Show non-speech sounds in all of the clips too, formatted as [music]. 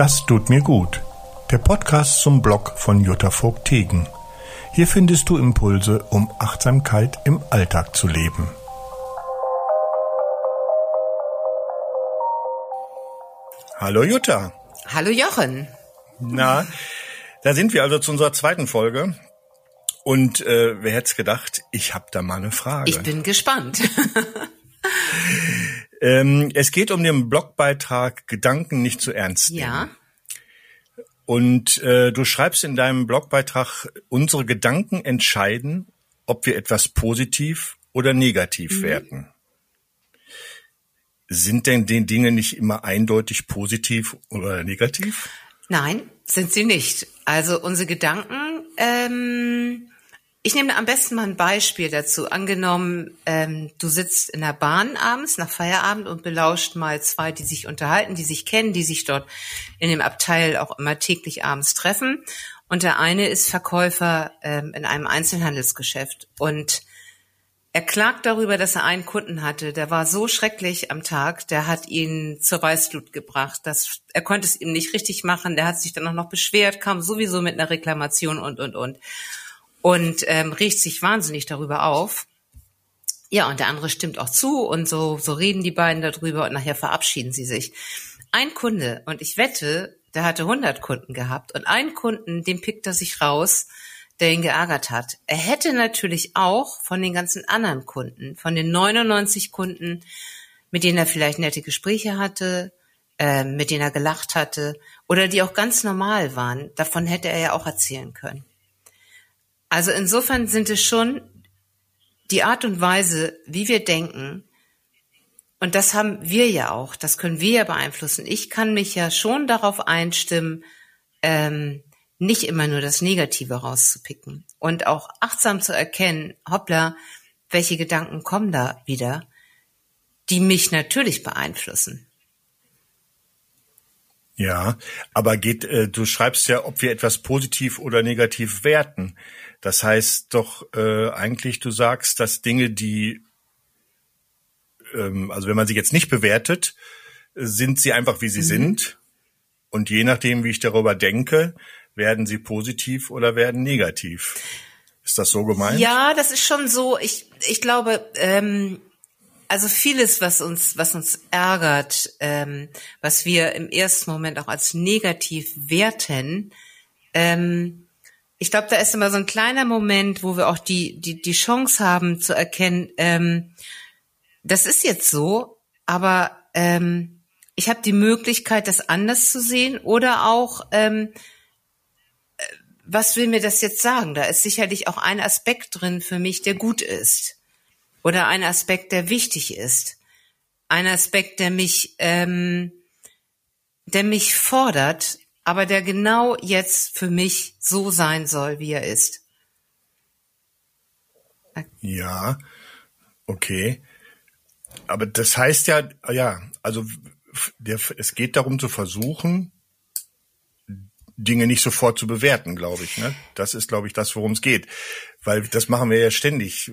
Das tut mir gut. Der Podcast zum Blog von Jutta Vogt-Tegen. Hier findest du Impulse, um Achtsamkeit im Alltag zu leben. Hallo Jutta. Hallo Jochen. Na, da sind wir also zu unserer zweiten Folge. Und äh, wer hätte es gedacht, ich habe da mal eine Frage. Ich bin gespannt. [laughs] ähm, es geht um den Blogbeitrag Gedanken nicht zu ernst nehmen. Ja. Und äh, du schreibst in deinem Blogbeitrag, unsere Gedanken entscheiden, ob wir etwas positiv oder negativ mhm. werten. Sind denn die Dinge nicht immer eindeutig positiv oder negativ? Nein, sind sie nicht. Also unsere Gedanken ähm, ich nehme am besten mal ein Beispiel dazu. Angenommen, ähm, du sitzt in der Bahn abends nach Feierabend und belauscht mal zwei, die sich unterhalten, die sich kennen, die sich dort in dem Abteil auch immer täglich abends treffen. Und der eine ist Verkäufer ähm, in einem Einzelhandelsgeschäft und er klagt darüber, dass er einen Kunden hatte, der war so schrecklich am Tag, der hat ihn zur Weißblut gebracht. Das, er konnte es ihm nicht richtig machen, der hat sich dann auch noch beschwert, kam sowieso mit einer Reklamation und, und, und und ähm, riecht sich wahnsinnig darüber auf. Ja, und der andere stimmt auch zu und so, so reden die beiden darüber und nachher verabschieden sie sich. Ein Kunde, und ich wette, der hatte 100 Kunden gehabt und einen Kunden, den pickt er sich raus, der ihn geärgert hat. Er hätte natürlich auch von den ganzen anderen Kunden, von den 99 Kunden, mit denen er vielleicht nette Gespräche hatte, äh, mit denen er gelacht hatte oder die auch ganz normal waren, davon hätte er ja auch erzählen können. Also insofern sind es schon die Art und Weise, wie wir denken, und das haben wir ja auch, das können wir ja beeinflussen. Ich kann mich ja schon darauf einstimmen, ähm, nicht immer nur das Negative rauszupicken und auch achtsam zu erkennen, hoppla, welche Gedanken kommen da wieder, die mich natürlich beeinflussen. Ja, aber geht, äh, du schreibst ja, ob wir etwas positiv oder negativ werten. Das heißt doch äh, eigentlich, du sagst, dass Dinge, die, ähm, also wenn man sie jetzt nicht bewertet, sind sie einfach, wie sie mhm. sind. Und je nachdem, wie ich darüber denke, werden sie positiv oder werden negativ. Ist das so gemeint? Ja, das ist schon so. Ich, ich glaube, ähm, also vieles, was uns, was uns ärgert, ähm, was wir im ersten Moment auch als negativ werten, ähm, ich glaube, da ist immer so ein kleiner Moment, wo wir auch die, die, die Chance haben zu erkennen, ähm, das ist jetzt so, aber ähm, ich habe die Möglichkeit, das anders zu sehen oder auch, ähm, äh, was will mir das jetzt sagen? Da ist sicherlich auch ein Aspekt drin für mich, der gut ist oder ein Aspekt, der wichtig ist, ein Aspekt, der mich, ähm, der mich fordert, aber der genau jetzt für mich so sein soll, wie er ist. Ja, okay. Aber das heißt ja, ja, also der, es geht darum zu versuchen, Dinge nicht sofort zu bewerten, glaube ich. Ne? Das ist, glaube ich, das, worum es geht. Weil das machen wir ja ständig.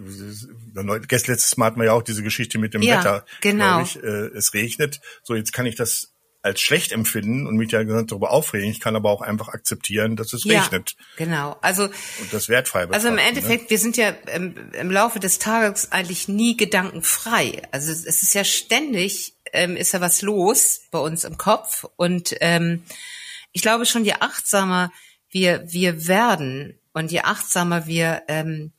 Letztes Mal hatten wir ja auch diese Geschichte mit dem ja, Wetter. Genau. Ich. Äh, es regnet. So, jetzt kann ich das als schlecht empfinden und mich ja darüber aufregen. Ich kann aber auch einfach akzeptieren, dass es ja, regnet. Genau. Also und das wertfrei Also im ne? Endeffekt, ne? wir sind ja im, im, Laufe des Tages eigentlich nie gedankenfrei. Also es ist ja ständig ähm, ist ja was los bei uns im Kopf und ähm, ich glaube schon, je achtsamer wir, wir werden und je achtsamer wir ähm,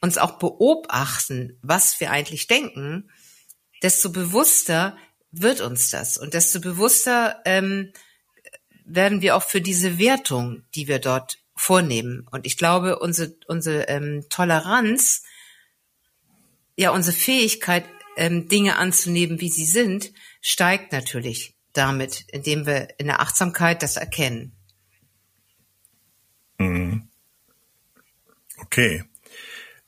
uns auch beobachten, was wir eigentlich denken, desto bewusster wird uns das und desto bewusster ähm, werden wir auch für diese Wertung, die wir dort vornehmen. Und ich glaube, unsere, unsere ähm, Toleranz, ja, unsere Fähigkeit, ähm, Dinge anzunehmen, wie sie sind, steigt natürlich damit, indem wir in der Achtsamkeit das erkennen. Mhm. Okay.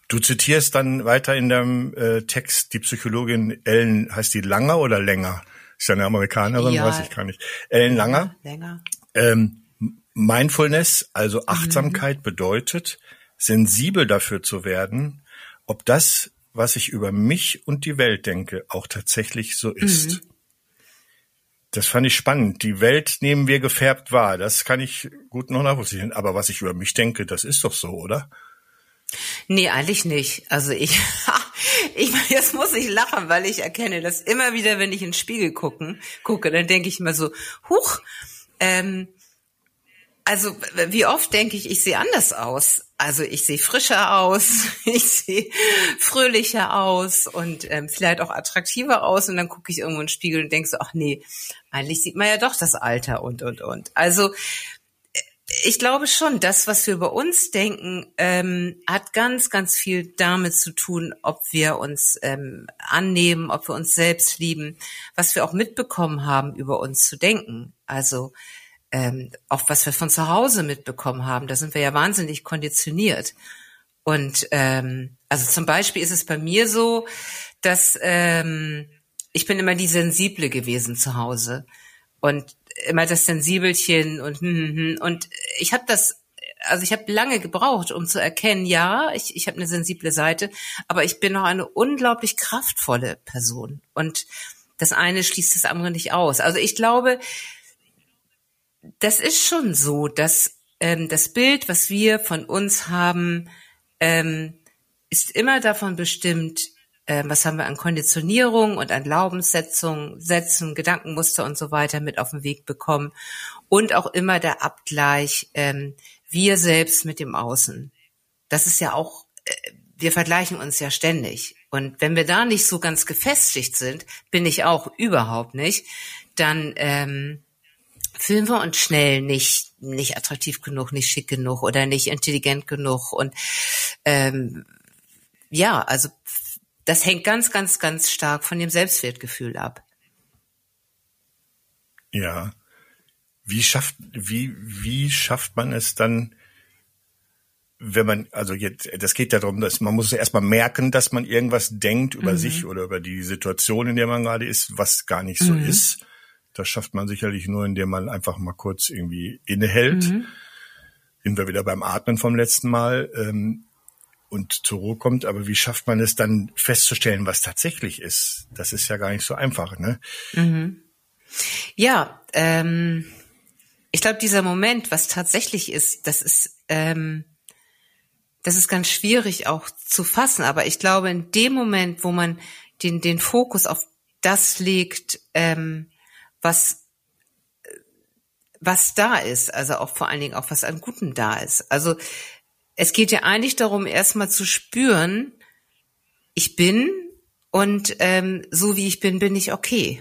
Du zitierst dann weiter in deinem äh, Text die Psychologin Ellen, heißt die Langer oder Länger? Ist ja eine Amerikanerin, ja. weiß ich gar nicht. Ellen Langer. Länger. Ähm, Mindfulness, also Achtsamkeit mhm. bedeutet, sensibel dafür zu werden, ob das, was ich über mich und die Welt denke, auch tatsächlich so ist. Mhm. Das fand ich spannend. Die Welt nehmen wir gefärbt wahr. Das kann ich gut noch nachvollziehen. Aber was ich über mich denke, das ist doch so, oder? Nee, eigentlich nicht. Also ich, [laughs] ich jetzt muss ich lachen, weil ich erkenne, dass immer wieder, wenn ich in den Spiegel gucken, gucke, dann denke ich immer so, huch, ähm, also wie oft denke ich, ich sehe anders aus. Also ich sehe frischer aus, [laughs] ich sehe fröhlicher aus und ähm, vielleicht auch attraktiver aus. Und dann gucke ich irgendwo in den Spiegel und denke so, ach nee, eigentlich sieht man ja doch das Alter und und und. Also ich glaube schon, das, was wir über uns denken, ähm, hat ganz, ganz viel damit zu tun, ob wir uns ähm, annehmen, ob wir uns selbst lieben, was wir auch mitbekommen haben, über uns zu denken. Also ähm, auch was wir von zu Hause mitbekommen haben, da sind wir ja wahnsinnig konditioniert. Und ähm, also zum Beispiel ist es bei mir so, dass ähm, ich bin immer die Sensible gewesen zu Hause und immer das Sensibelchen und hm, hm, hm. und ich habe das also ich habe lange gebraucht, um zu erkennen, ja, ich, ich habe eine sensible Seite, aber ich bin noch eine unglaublich kraftvolle Person. Und das eine schließt das andere nicht aus. Also ich glaube, das ist schon so, dass ähm, das Bild, was wir von uns haben, ähm, ist immer davon bestimmt, was haben wir an Konditionierung und an Glaubenssetzung, Sätzen, Gedankenmuster und so weiter mit auf den Weg bekommen. Und auch immer der Abgleich, ähm, wir selbst mit dem Außen. Das ist ja auch, äh, wir vergleichen uns ja ständig. Und wenn wir da nicht so ganz gefestigt sind, bin ich auch überhaupt nicht, dann ähm, fühlen wir uns schnell nicht nicht attraktiv genug, nicht schick genug oder nicht intelligent genug und ähm, ja, also das hängt ganz, ganz, ganz stark von dem Selbstwertgefühl ab. Ja. Wie schafft, wie, wie schafft man es dann, wenn man, also jetzt, das geht ja darum, dass man muss erstmal merken, dass man irgendwas denkt über mhm. sich oder über die Situation, in der man gerade ist, was gar nicht so mhm. ist. Das schafft man sicherlich nur, indem man einfach mal kurz irgendwie innehält. Mhm. Sind wir wieder beim Atmen vom letzten Mal. Ähm, und zur Ruhe kommt. Aber wie schafft man es dann festzustellen, was tatsächlich ist? Das ist ja gar nicht so einfach, ne? Mhm. Ja, ähm, ich glaube, dieser Moment, was tatsächlich ist, das ist, ähm, das ist ganz schwierig auch zu fassen. Aber ich glaube, in dem Moment, wo man den, den Fokus auf das legt, ähm, was was da ist, also auch vor allen Dingen auch was an Guten da ist. Also es geht ja eigentlich darum, erstmal zu spüren, ich bin und ähm, so wie ich bin, bin ich okay.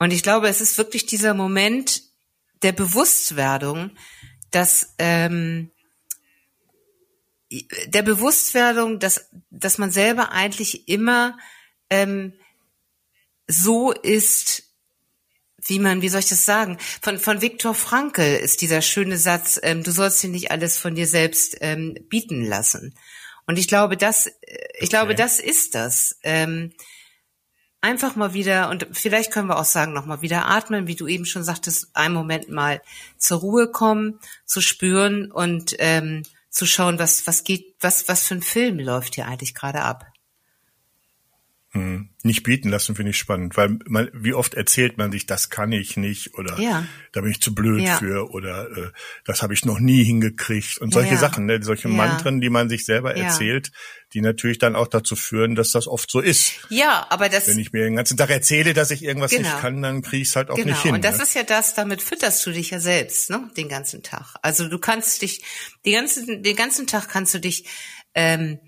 Und ich glaube, es ist wirklich dieser Moment der Bewusstwerdung, dass ähm, der Bewusstwerdung, dass dass man selber eigentlich immer ähm, so ist, wie man, wie soll ich das sagen? Von, von Viktor Frankl ist dieser schöne Satz, ähm, du sollst dir nicht alles von dir selbst ähm, bieten lassen. Und ich glaube, das, äh, ich okay. glaube, das ist das. Ähm, einfach mal wieder, und vielleicht können wir auch sagen, nochmal wieder atmen, wie du eben schon sagtest, einen Moment mal zur Ruhe kommen, zu spüren und ähm, zu schauen, was, was geht, was, was für ein Film läuft hier eigentlich gerade ab. Hm. Nicht bieten lassen finde ich spannend, weil man, wie oft erzählt man sich, das kann ich nicht oder ja. da bin ich zu blöd ja. für oder äh, das habe ich noch nie hingekriegt und solche ja, Sachen, ne? solche Mantren, die man sich selber erzählt, die natürlich dann auch dazu führen, dass das oft so ist. Ja, aber das. Wenn ich mir den ganzen Tag erzähle, dass ich irgendwas genau. nicht kann, dann kriege ich es halt auch genau. nicht hin. Und das ne? ist ja das, damit fütterst du dich ja selbst, ne? Den ganzen Tag. Also du kannst dich, die ganzen, den ganzen Tag kannst du dich ähm,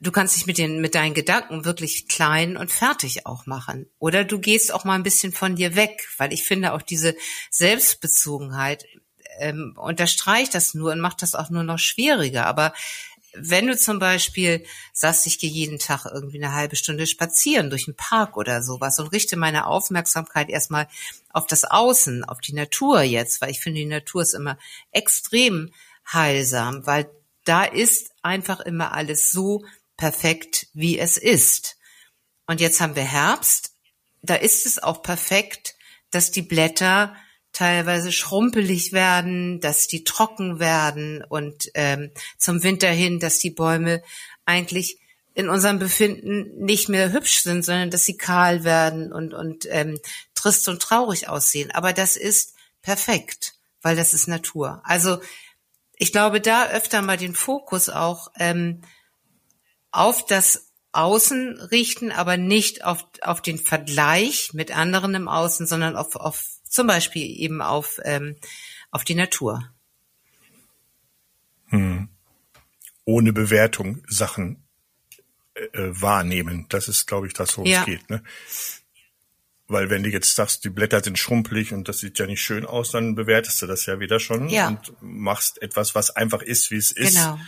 du kannst dich mit den, mit deinen Gedanken wirklich klein und fertig auch machen. Oder du gehst auch mal ein bisschen von dir weg, weil ich finde auch diese Selbstbezogenheit ähm, unterstreicht das nur und macht das auch nur noch schwieriger. Aber wenn du zum Beispiel sagst, ich gehe jeden Tag irgendwie eine halbe Stunde spazieren durch einen Park oder sowas und richte meine Aufmerksamkeit erstmal auf das Außen, auf die Natur jetzt, weil ich finde, die Natur ist immer extrem heilsam, weil da ist einfach immer alles so perfekt, wie es ist. Und jetzt haben wir Herbst. Da ist es auch perfekt, dass die Blätter teilweise schrumpelig werden, dass die trocken werden und ähm, zum Winter hin, dass die Bäume eigentlich in unserem Befinden nicht mehr hübsch sind, sondern dass sie kahl werden und, und ähm, trist und traurig aussehen, aber das ist perfekt, weil das ist Natur. Also ich glaube, da öfter mal den Fokus auch ähm, auf das Außen richten, aber nicht auf, auf den Vergleich mit anderen im Außen, sondern auf, auf zum Beispiel eben auf, ähm, auf die Natur. Hm. Ohne Bewertung Sachen äh, äh wahrnehmen. Das ist, glaube ich, das, worum ja. es geht. Ne? Weil wenn du jetzt sagst, die Blätter sind schrumpelig und das sieht ja nicht schön aus, dann bewertest du das ja wieder schon ja. und machst etwas, was einfach ist, wie es ist. Genau.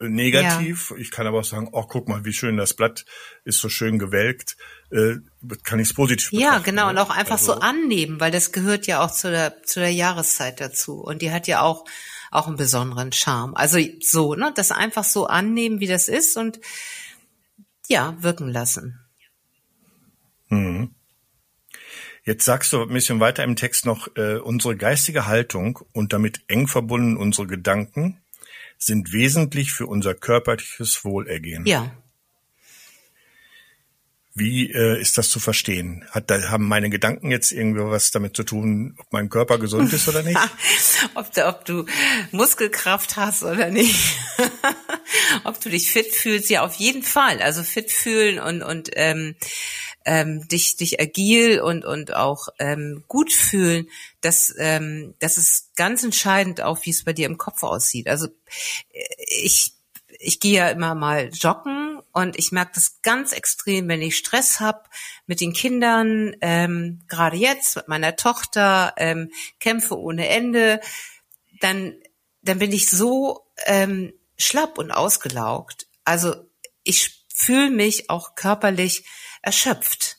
Negativ. Ja. Ich kann aber auch sagen, oh, guck mal, wie schön das Blatt ist, so schön gewelkt. Äh, kann ich es positiv Ja, genau. Ne? Und auch einfach also, so annehmen, weil das gehört ja auch zu der, zu der Jahreszeit dazu. Und die hat ja auch, auch einen besonderen Charme. Also so, ne, das einfach so annehmen, wie das ist und ja, wirken lassen. Mhm. Jetzt sagst du ein bisschen weiter im Text noch, äh, unsere geistige Haltung und damit eng verbunden unsere Gedanken sind wesentlich für unser körperliches Wohlergehen. Ja. Wie äh, ist das zu verstehen? Hat, da, haben meine Gedanken jetzt irgendwie was damit zu tun, ob mein Körper gesund ist oder nicht? [laughs] ob, du, ob du Muskelkraft hast oder nicht. [laughs] ob du dich fit fühlst, ja auf jeden Fall. Also fit fühlen und, und ähm, ähm, dich, dich agil und, und auch ähm, gut fühlen, das, ähm, das ist ganz entscheidend auch, wie es bei dir im Kopf aussieht. Also äh, ich, ich gehe ja immer mal joggen und ich merke das ganz extrem, wenn ich Stress habe mit den Kindern, ähm, gerade jetzt mit meiner Tochter, ähm, kämpfe ohne Ende, dann, dann bin ich so ähm, schlapp und ausgelaugt. Also ich fühle mich auch körperlich erschöpft.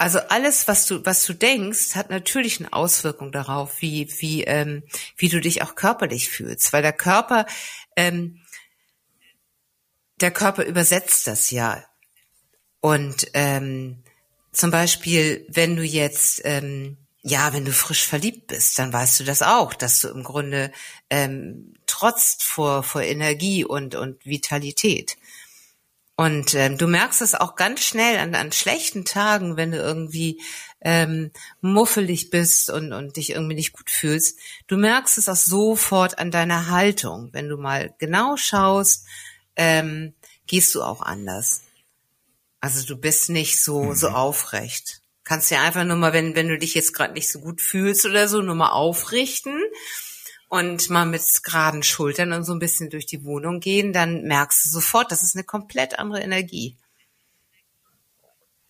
Also alles, was du, was du denkst, hat natürlich eine Auswirkung darauf, wie, wie, ähm, wie du dich auch körperlich fühlst, weil der Körper, ähm, der Körper übersetzt das ja. Und ähm, zum Beispiel, wenn du jetzt, ähm, ja, wenn du frisch verliebt bist, dann weißt du das auch, dass du im Grunde ähm, trotzt vor, vor Energie und, und Vitalität. Und ähm, du merkst es auch ganz schnell an, an schlechten Tagen, wenn du irgendwie ähm, muffelig bist und, und dich irgendwie nicht gut fühlst. Du merkst es auch sofort an deiner Haltung. Wenn du mal genau schaust, ähm, gehst du auch anders. Also du bist nicht so mhm. so aufrecht. Kannst ja einfach nur mal, wenn wenn du dich jetzt gerade nicht so gut fühlst oder so, nur mal aufrichten und mal mit geraden Schultern und so ein bisschen durch die Wohnung gehen, dann merkst du sofort, das ist eine komplett andere Energie.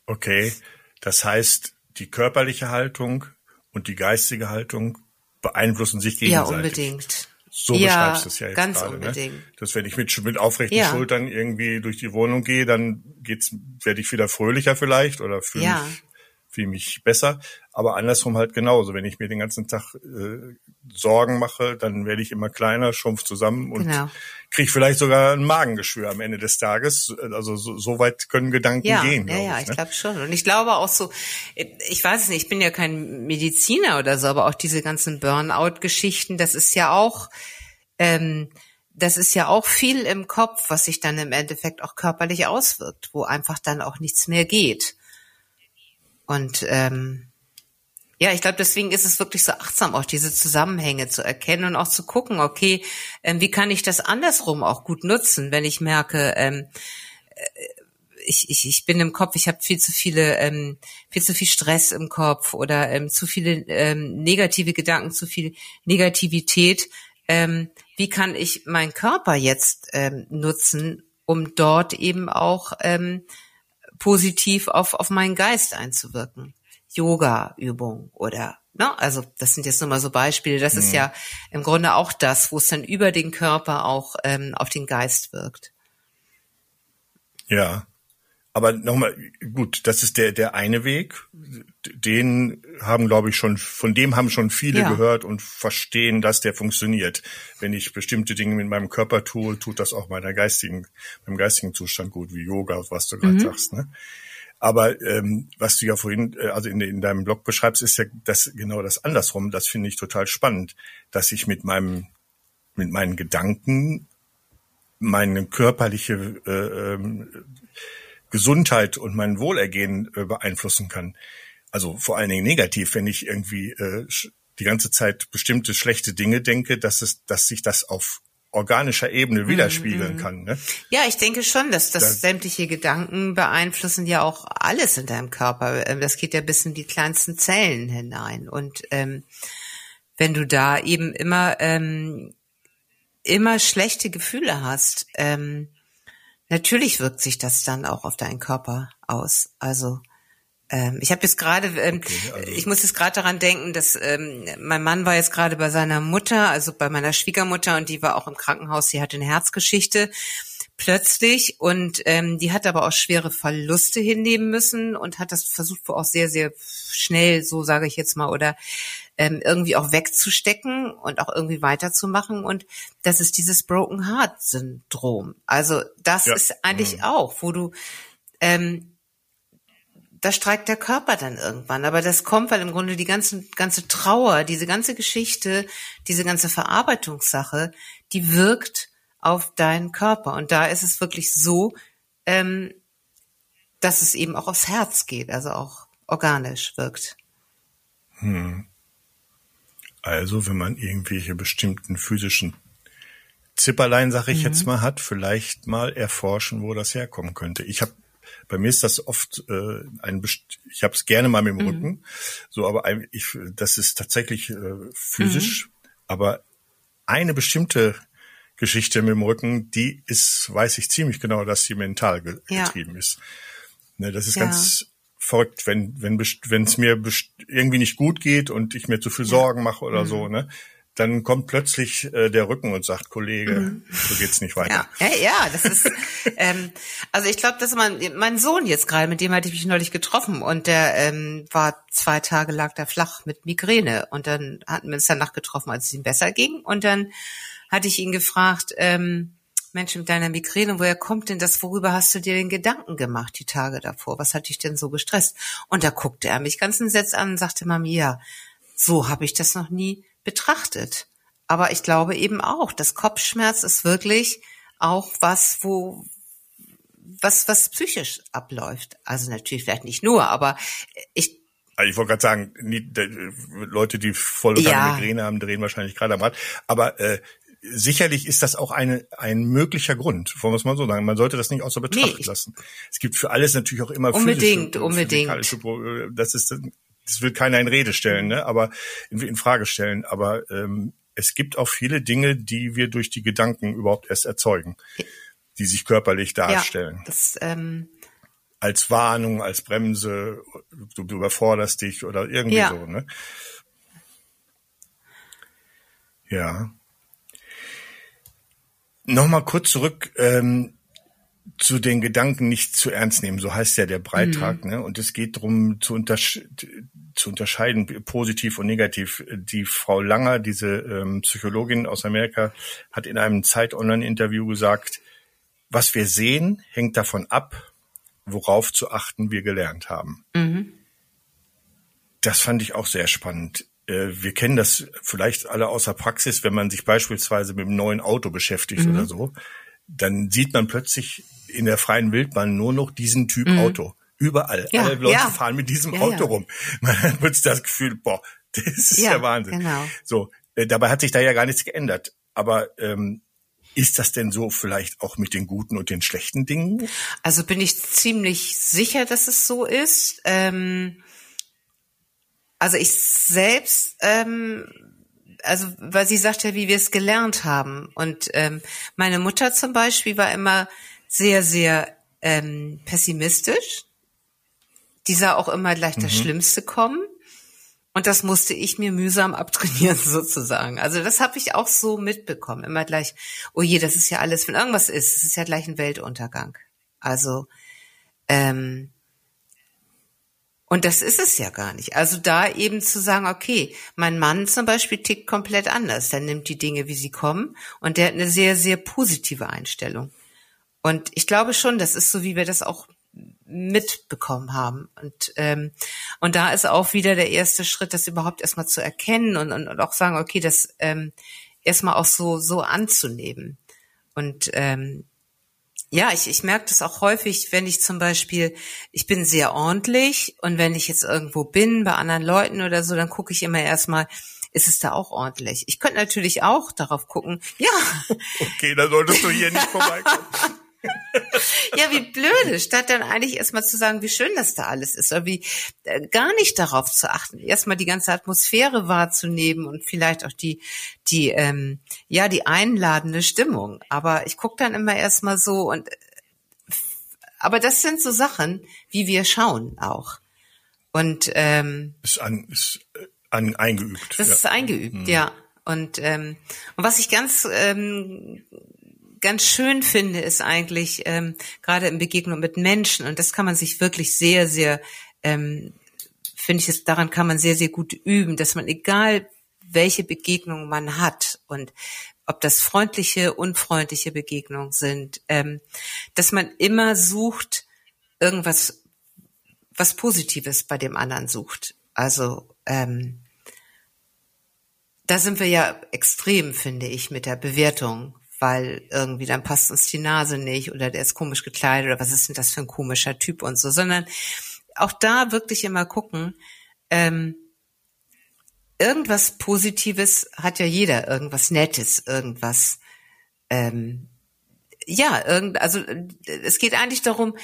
Okay, das heißt, die körperliche Haltung und die geistige Haltung beeinflussen sich gegenseitig. Ja, unbedingt. So ja, beschreibst du es ja jetzt ganz gerade. Ne? Unbedingt. Ne? Dass wenn ich mit, mit aufrechten ja. Schultern irgendwie durch die Wohnung gehe, dann geht's, werde ich wieder fröhlicher vielleicht oder fühle ja. mich fühle mich besser. Aber andersrum halt genauso. Wenn ich mir den ganzen Tag äh, Sorgen mache, dann werde ich immer kleiner, schrumpf zusammen und genau. kriege vielleicht sogar ein Magengeschwür am Ende des Tages. Also so, so weit können Gedanken ja, gehen. Ja, ja, ich, ne? glaube schon. Und ich glaube auch so, ich weiß es nicht, ich bin ja kein Mediziner oder so, aber auch diese ganzen Burnout-Geschichten, das ist ja auch, ähm, das ist ja auch viel im Kopf, was sich dann im Endeffekt auch körperlich auswirkt, wo einfach dann auch nichts mehr geht. Und ähm, ja, ich glaube, deswegen ist es wirklich so achtsam, auch diese Zusammenhänge zu erkennen und auch zu gucken, okay, ähm, wie kann ich das andersrum auch gut nutzen, wenn ich merke, ähm, äh, ich, ich, ich bin im Kopf, ich habe viel zu viele, ähm, viel zu viel Stress im Kopf oder ähm, zu viele ähm, negative Gedanken, zu viel Negativität. Ähm, wie kann ich meinen Körper jetzt ähm, nutzen, um dort eben auch ähm, positiv auf, auf meinen Geist einzuwirken. Yoga-Übung oder Ne? Also das sind jetzt nur mal so Beispiele. Das mhm. ist ja im Grunde auch das, wo es dann über den Körper auch ähm, auf den Geist wirkt. Ja, aber nochmal, gut, das ist der, der eine Weg. Den haben, glaube ich, schon, von dem haben schon viele ja. gehört und verstehen, dass der funktioniert. Wenn ich bestimmte Dinge mit meinem Körper tue, tut das auch meiner geistigen, meinem geistigen Zustand gut, wie Yoga, was du gerade mhm. sagst. Ne? Aber ähm, was du ja vorhin, äh, also in, in deinem Blog beschreibst, ist ja das genau das andersrum. Das finde ich total spannend, dass ich mit meinem, mit meinen Gedanken meine körperliche äh, ähm, Gesundheit und mein Wohlergehen äh, beeinflussen kann. Also vor allen Dingen negativ, wenn ich irgendwie äh, die ganze Zeit bestimmte schlechte Dinge denke, dass es, dass sich das auf organischer Ebene widerspiegeln mm -hmm. kann. Ne? Ja, ich denke schon, dass das da, sämtliche Gedanken beeinflussen ja auch alles in deinem Körper. Ähm, das geht ja bis in die kleinsten Zellen hinein. Und ähm, wenn du da eben immer ähm, immer schlechte Gefühle hast, ähm, natürlich wirkt sich das dann auch auf deinen Körper aus. Also ähm, ich habe jetzt gerade, ähm, okay, also. ich muss jetzt gerade daran denken, dass ähm, mein Mann war jetzt gerade bei seiner Mutter, also bei meiner Schwiegermutter, und die war auch im Krankenhaus. Sie hatte eine Herzgeschichte plötzlich und ähm, die hat aber auch schwere Verluste hinnehmen müssen und hat das versucht auch sehr sehr schnell, so sage ich jetzt mal, oder ähm, irgendwie auch wegzustecken und auch irgendwie weiterzumachen. Und das ist dieses Broken Heart Syndrom. Also das ja. ist eigentlich mhm. auch, wo du ähm, da streikt der Körper dann irgendwann. Aber das kommt, weil im Grunde die ganze, ganze Trauer, diese ganze Geschichte, diese ganze Verarbeitungssache, die wirkt auf deinen Körper. Und da ist es wirklich so, ähm, dass es eben auch aufs Herz geht, also auch organisch wirkt. Hm. Also, wenn man irgendwelche bestimmten physischen Zipperlein, sag ich mhm. jetzt mal, hat, vielleicht mal erforschen, wo das herkommen könnte. Ich habe bei mir ist das oft äh, ein, ich habe es gerne mal mit dem mhm. Rücken, so, aber ein, ich, das ist tatsächlich äh, physisch, mhm. aber eine bestimmte Geschichte mit dem Rücken, die ist, weiß ich ziemlich genau, dass sie mental ge ja. getrieben ist. Ne, das ist ja. ganz verrückt, wenn wenn wenn es mir irgendwie nicht gut geht und ich mir zu viel Sorgen mache oder mhm. so, ne? dann kommt plötzlich äh, der Rücken und sagt, Kollege, mhm. so geht's nicht weiter. Ja, ja, ja das ist, [laughs] ähm, also ich glaube, dass mein, mein Sohn jetzt gerade, mit dem hatte ich mich neulich getroffen und der ähm, war zwei Tage lag da flach mit Migräne und dann hatten wir uns danach getroffen, als es ihm besser ging und dann hatte ich ihn gefragt, ähm, Mensch, mit deiner Migräne, woher kommt denn das? Worüber hast du dir den Gedanken gemacht die Tage davor? Was hat dich denn so gestresst? Und da guckte er mich ganz entsetzt an und sagte, Mami, ja, so habe ich das noch nie betrachtet. Aber ich glaube eben auch, das Kopfschmerz ist wirklich auch was, wo, was, was psychisch abläuft. Also natürlich vielleicht nicht nur, aber ich, also ich wollte gerade sagen, Leute, die voll ja. Migräne haben, drehen wahrscheinlich gerade am Rad. Aber äh, sicherlich ist das auch eine, ein möglicher Grund, wollen wir es mal so sagen. Man sollte das nicht außer Betracht nee, lassen. Es gibt für alles natürlich auch immer unbedingt, unbedingt. Das ist das will keiner in Rede stellen, ne? aber in, in Frage stellen. Aber ähm, es gibt auch viele Dinge, die wir durch die Gedanken überhaupt erst erzeugen, die sich körperlich darstellen. Ja, das, ähm als Warnung, als Bremse, du, du überforderst dich oder irgendwie ja. so. Ne? Ja. Nochmal kurz zurück. Ähm, zu den Gedanken nicht zu ernst nehmen, so heißt ja der Beitrag, mhm. ne? Und es geht darum zu, untersch zu unterscheiden, positiv und negativ. Die Frau Langer, diese ähm, Psychologin aus Amerika, hat in einem Zeit-Online-Interview gesagt, was wir sehen, hängt davon ab, worauf zu achten wir gelernt haben. Mhm. Das fand ich auch sehr spannend. Äh, wir kennen das vielleicht alle außer Praxis, wenn man sich beispielsweise mit einem neuen Auto beschäftigt mhm. oder so dann sieht man plötzlich in der freien Wildbahn nur noch diesen Typ mhm. Auto. Überall. Ja, Alle Leute ja. fahren mit diesem ja, Auto rum. [laughs] Man hat plötzlich das Gefühl, boah, [laughs] das ist ja, der Wahnsinn. Genau. So, äh, dabei hat sich da ja gar nichts geändert. Aber ähm, ist das denn so vielleicht auch mit den guten und den schlechten Dingen? Also bin ich ziemlich sicher, dass es so ist. Ähm, also ich selbst ähm, also weil sie sagt ja, wie wir es gelernt haben. Und ähm, meine Mutter zum Beispiel war immer sehr, sehr ähm, pessimistisch. Die sah auch immer gleich mhm. das Schlimmste kommen. Und das musste ich mir mühsam abtrainieren [laughs] sozusagen. Also das habe ich auch so mitbekommen. Immer gleich, oh je, das ist ja alles, wenn irgendwas ist, es ist ja gleich ein Weltuntergang. Also ähm, und das ist es ja gar nicht. Also da eben zu sagen, okay, mein Mann zum Beispiel tickt komplett anders. Der nimmt die Dinge, wie sie kommen. Und der hat eine sehr, sehr positive Einstellung. Und ich glaube schon, das ist so, wie wir das auch mitbekommen haben. Und, ähm, und da ist auch wieder der erste Schritt, das überhaupt erstmal zu erkennen und, und, und auch sagen, okay, das ähm, erstmal auch so, so anzunehmen. Und ähm, Ja, ich, ich merke das auch häufig, wenn ich zum Beispiel, ich bin sehr ordentlich und wenn ich jetzt irgendwo bin bei anderen Leuten oder so, dann gucke ich immer erstmal, ist es da auch ordentlich? Ich könnte natürlich auch darauf gucken, ja. Okay, dann solltest du hier nicht vorbeikommen. [laughs] ja, wie blöde, statt dann eigentlich erstmal zu sagen, wie schön das da alles ist, oder wie äh, gar nicht darauf zu achten, erstmal die ganze Atmosphäre wahrzunehmen und vielleicht auch die, die, ähm, ja, die einladende Stimmung. Aber ich gucke dann immer erstmal so und aber das sind so Sachen, wie wir schauen auch. Und ähm, ist, an, ist äh, an, eingeübt. Das ja. ist eingeübt, mhm. ja. Und, ähm, und was ich ganz ähm, ganz schön finde, ist eigentlich ähm, gerade in Begegnung mit Menschen und das kann man sich wirklich sehr, sehr, ähm, finde ich, es daran kann man sehr, sehr gut üben, dass man egal welche Begegnung man hat und ob das freundliche, unfreundliche Begegnungen sind, ähm, dass man immer sucht, irgendwas, was Positives bei dem anderen sucht. Also ähm, da sind wir ja extrem, finde ich, mit der Bewertung weil irgendwie dann passt uns die Nase nicht oder der ist komisch gekleidet oder was ist denn das für ein komischer Typ und so, sondern auch da wirklich immer gucken, ähm, irgendwas Positives hat ja jeder, irgendwas Nettes, irgendwas, ähm, ja, irgend, also es geht eigentlich darum,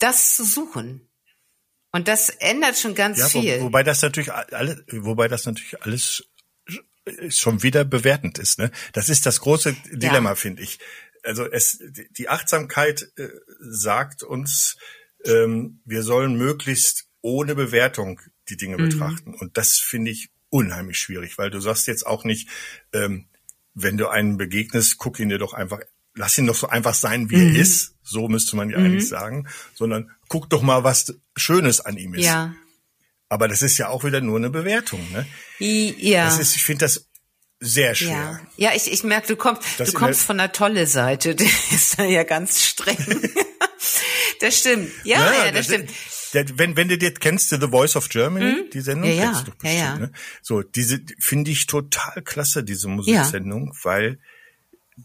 das zu suchen. Und das ändert schon ganz ja, viel. Wo, wobei das natürlich alles, wobei das natürlich alles schon wieder bewertend ist. Ne? Das ist das große Dilemma, ja. finde ich. Also es, die Achtsamkeit äh, sagt uns, ähm, wir sollen möglichst ohne Bewertung die Dinge mhm. betrachten. Und das finde ich unheimlich schwierig, weil du sagst jetzt auch nicht, ähm, wenn du einen begegnest, guck ihn dir doch einfach, lass ihn doch so einfach sein, wie mhm. er ist. So müsste man ja mhm. eigentlich sagen, sondern guck doch mal, was Schönes an ihm ist. Ja. Aber das ist ja auch wieder nur eine Bewertung. Ne? Ja. Das ist, ich finde das sehr schwer. Ja, ja ich, ich merke, du kommst, das du kommst von der tolle Seite. [laughs] Der ist da ja ganz streng. [laughs] das stimmt. Ja, ja, ja das, das stimmt. Der, wenn, wenn du dir kennst, The Voice of Germany, mhm. die Sendung, ja, kennst du bestimmt, ja, ja. Ne? So, diese finde ich total klasse, diese Musiksendung, weil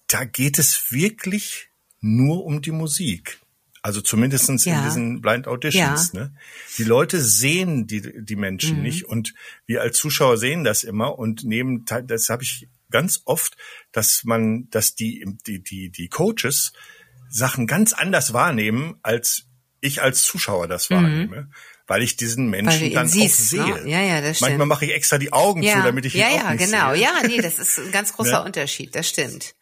da geht es wirklich nur um die Musik. Also zumindestens ja. in diesen Blind Auditions. Ja. Ne? Die Leute sehen die, die Menschen mhm. nicht und wir als Zuschauer sehen das immer und nehmen teil, das habe ich ganz oft, dass man, dass die, die, die, die Coaches Sachen ganz anders wahrnehmen, als ich als Zuschauer das mhm. wahrnehme weil ich diesen Menschen dann siehst, auch sehe. Ne? Ja, ja, das stimmt. Manchmal mache ich extra die Augen ja. zu, damit ich ihn ja, auch ja, nicht genau. sehe. Ja, nee, das ist ein ganz [laughs] großer ne? Unterschied. Das stimmt.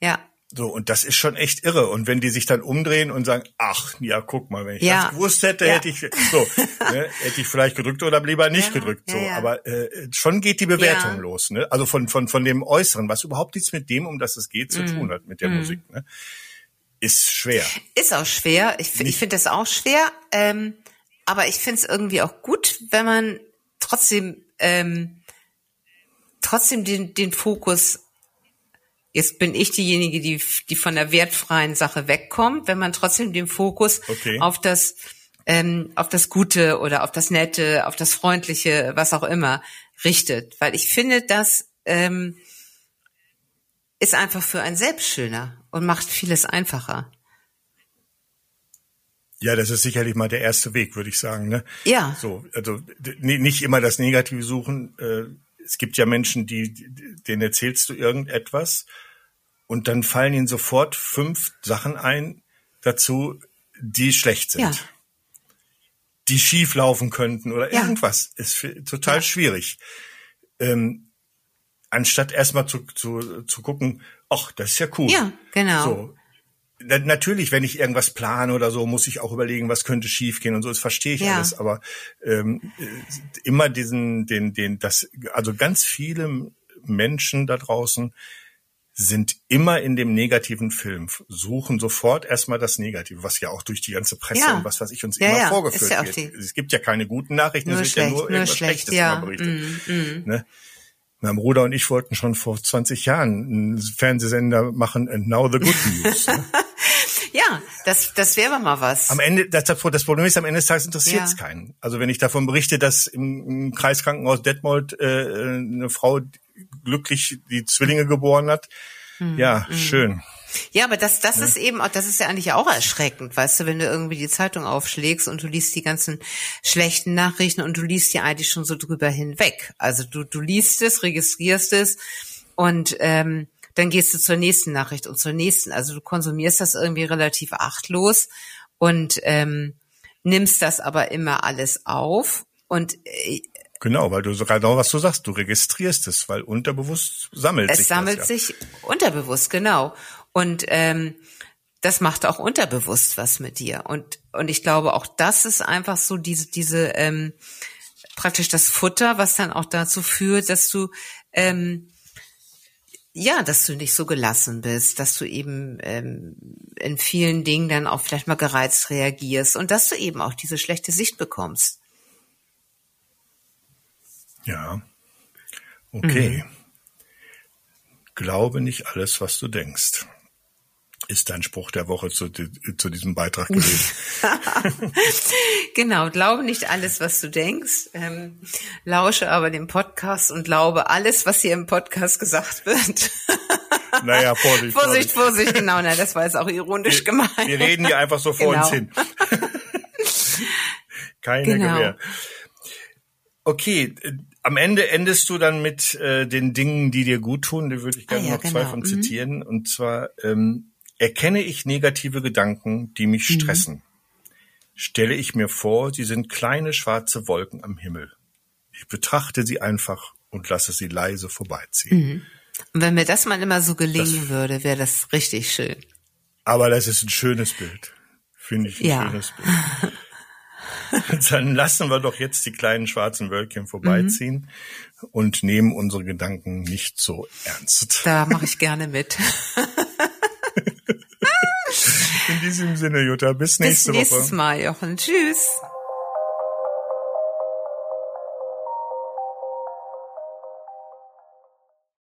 Ja. So, und das ist schon echt irre. Und wenn die sich dann umdrehen und sagen, ach, ja, guck mal, wenn ich ja. das gewusst hätte, ja. hätte ich, so, ne, hätte ich vielleicht gedrückt oder lieber nicht ja, gedrückt, so. Aber äh, schon geht die Bewertung los, ne? Also von, von, von dem Äußeren, was überhaupt nichts mit dem, um das es geht, zu mm. tun hat, mit der mm. Musik, ne? Ist schwer. Ist auch schwer. Ich, ich finde das auch schwer. Ähm, aber ich finde es irgendwie auch gut, wenn man trotzdem, ähm, trotzdem den, den Fokus Jetzt bin ich diejenige, die, die von der wertfreien Sache wegkommt, wenn man trotzdem den Fokus okay. auf das, ähm, auf das Gute oder auf das Nette, auf das Freundliche, was auch immer, richtet. Weil ich finde, das ähm, ist einfach für einen selbst schöner und macht vieles einfacher. Ja, das ist sicherlich mal der erste Weg, würde ich sagen. Ne? Ja. So, also nicht immer das Negative suchen. Äh, es gibt ja Menschen, die, denen erzählst du irgendetwas und dann fallen ihnen sofort fünf Sachen ein dazu, die schlecht sind. Ja. Die schief laufen könnten oder ja. irgendwas. Ist total ja. schwierig. Ähm, anstatt erstmal zu, zu, zu gucken, ach, das ist ja cool. Ja, genau. So, natürlich, wenn ich irgendwas plane oder so, muss ich auch überlegen, was könnte schiefgehen und so. Das verstehe ich ja. alles. Aber ähm, immer diesen, den, den, das, also ganz viele Menschen da draußen sind immer in dem negativen Film, suchen sofort erstmal das Negative, was ja auch durch die ganze Presse ja. und was weiß ich uns ja, immer ja. vorgeführt ja wird. Es gibt ja keine guten Nachrichten, es wird ja nur irgendwas schlecht, Schlechtes ja. berichtet. Mm, mm. Ne? Mein Bruder und ich wollten schon vor 20 Jahren einen Fernsehsender machen, and now the good news. Ne? [laughs] Ja, das, das wäre mal was. Am Ende, das, das Problem ist, am Ende des Tages interessiert es ja. keinen. Also wenn ich davon berichte, dass im, im Kreiskrankenhaus Detmold äh, eine Frau glücklich die Zwillinge geboren hat, hm, ja, hm. schön. Ja, aber das, das ja. ist eben auch, das ist ja eigentlich auch erschreckend, weißt du, wenn du irgendwie die Zeitung aufschlägst und du liest die ganzen schlechten Nachrichten und du liest ja eigentlich schon so drüber hinweg. Also du, du liest es, registrierst es und ähm, dann gehst du zur nächsten Nachricht und zur nächsten. Also du konsumierst das irgendwie relativ achtlos und ähm, nimmst das aber immer alles auf und äh, Genau, weil du so genau was du sagst, du registrierst es, weil unterbewusst sammelt es sich. Es sammelt das, ja. sich unterbewusst, genau. Und ähm, das macht auch unterbewusst was mit dir. Und und ich glaube, auch das ist einfach so diese diese ähm, praktisch das Futter, was dann auch dazu führt, dass du ähm, ja, dass du nicht so gelassen bist, dass du eben ähm, in vielen Dingen dann auch vielleicht mal gereizt reagierst und dass du eben auch diese schlechte Sicht bekommst. Ja. Okay. Mhm. Glaube nicht alles, was du denkst. Ist dein Spruch der Woche zu, zu diesem Beitrag gewesen. [laughs] genau, glaube nicht alles, was du denkst. Ähm, lausche aber dem Podcast und glaube alles, was hier im Podcast gesagt wird. [laughs] naja, Vorsicht. Vorsicht, Vorsicht, genau, na, das war jetzt auch ironisch wir, gemeint. Wir reden hier einfach so vor genau. uns hin. [laughs] Keine genau. Gewähr. Okay, am Ende endest du dann mit äh, den Dingen, die dir gut tun. Da würde ich gerne ah, ja, noch genau. zwei von mhm. zitieren. Und zwar ähm, erkenne ich negative Gedanken, die mich mhm. stressen. Mhm. Stelle ich mir vor, sie sind kleine schwarze Wolken am Himmel. Ich betrachte sie einfach und lasse sie leise vorbeiziehen. Mhm. Und wenn mir das mal immer so gelingen das, würde, wäre das richtig schön. Aber das ist ein schönes Bild. Finde ich ein ja. schönes Bild. [laughs] dann lassen wir doch jetzt die kleinen schwarzen Wölkchen vorbeiziehen mhm. und nehmen unsere Gedanken nicht so ernst. Da mache ich gerne mit. [laughs] In diesem Sinne, Jutta, bis nächste Woche. Bis nächstes Mal, Jochen. Tschüss.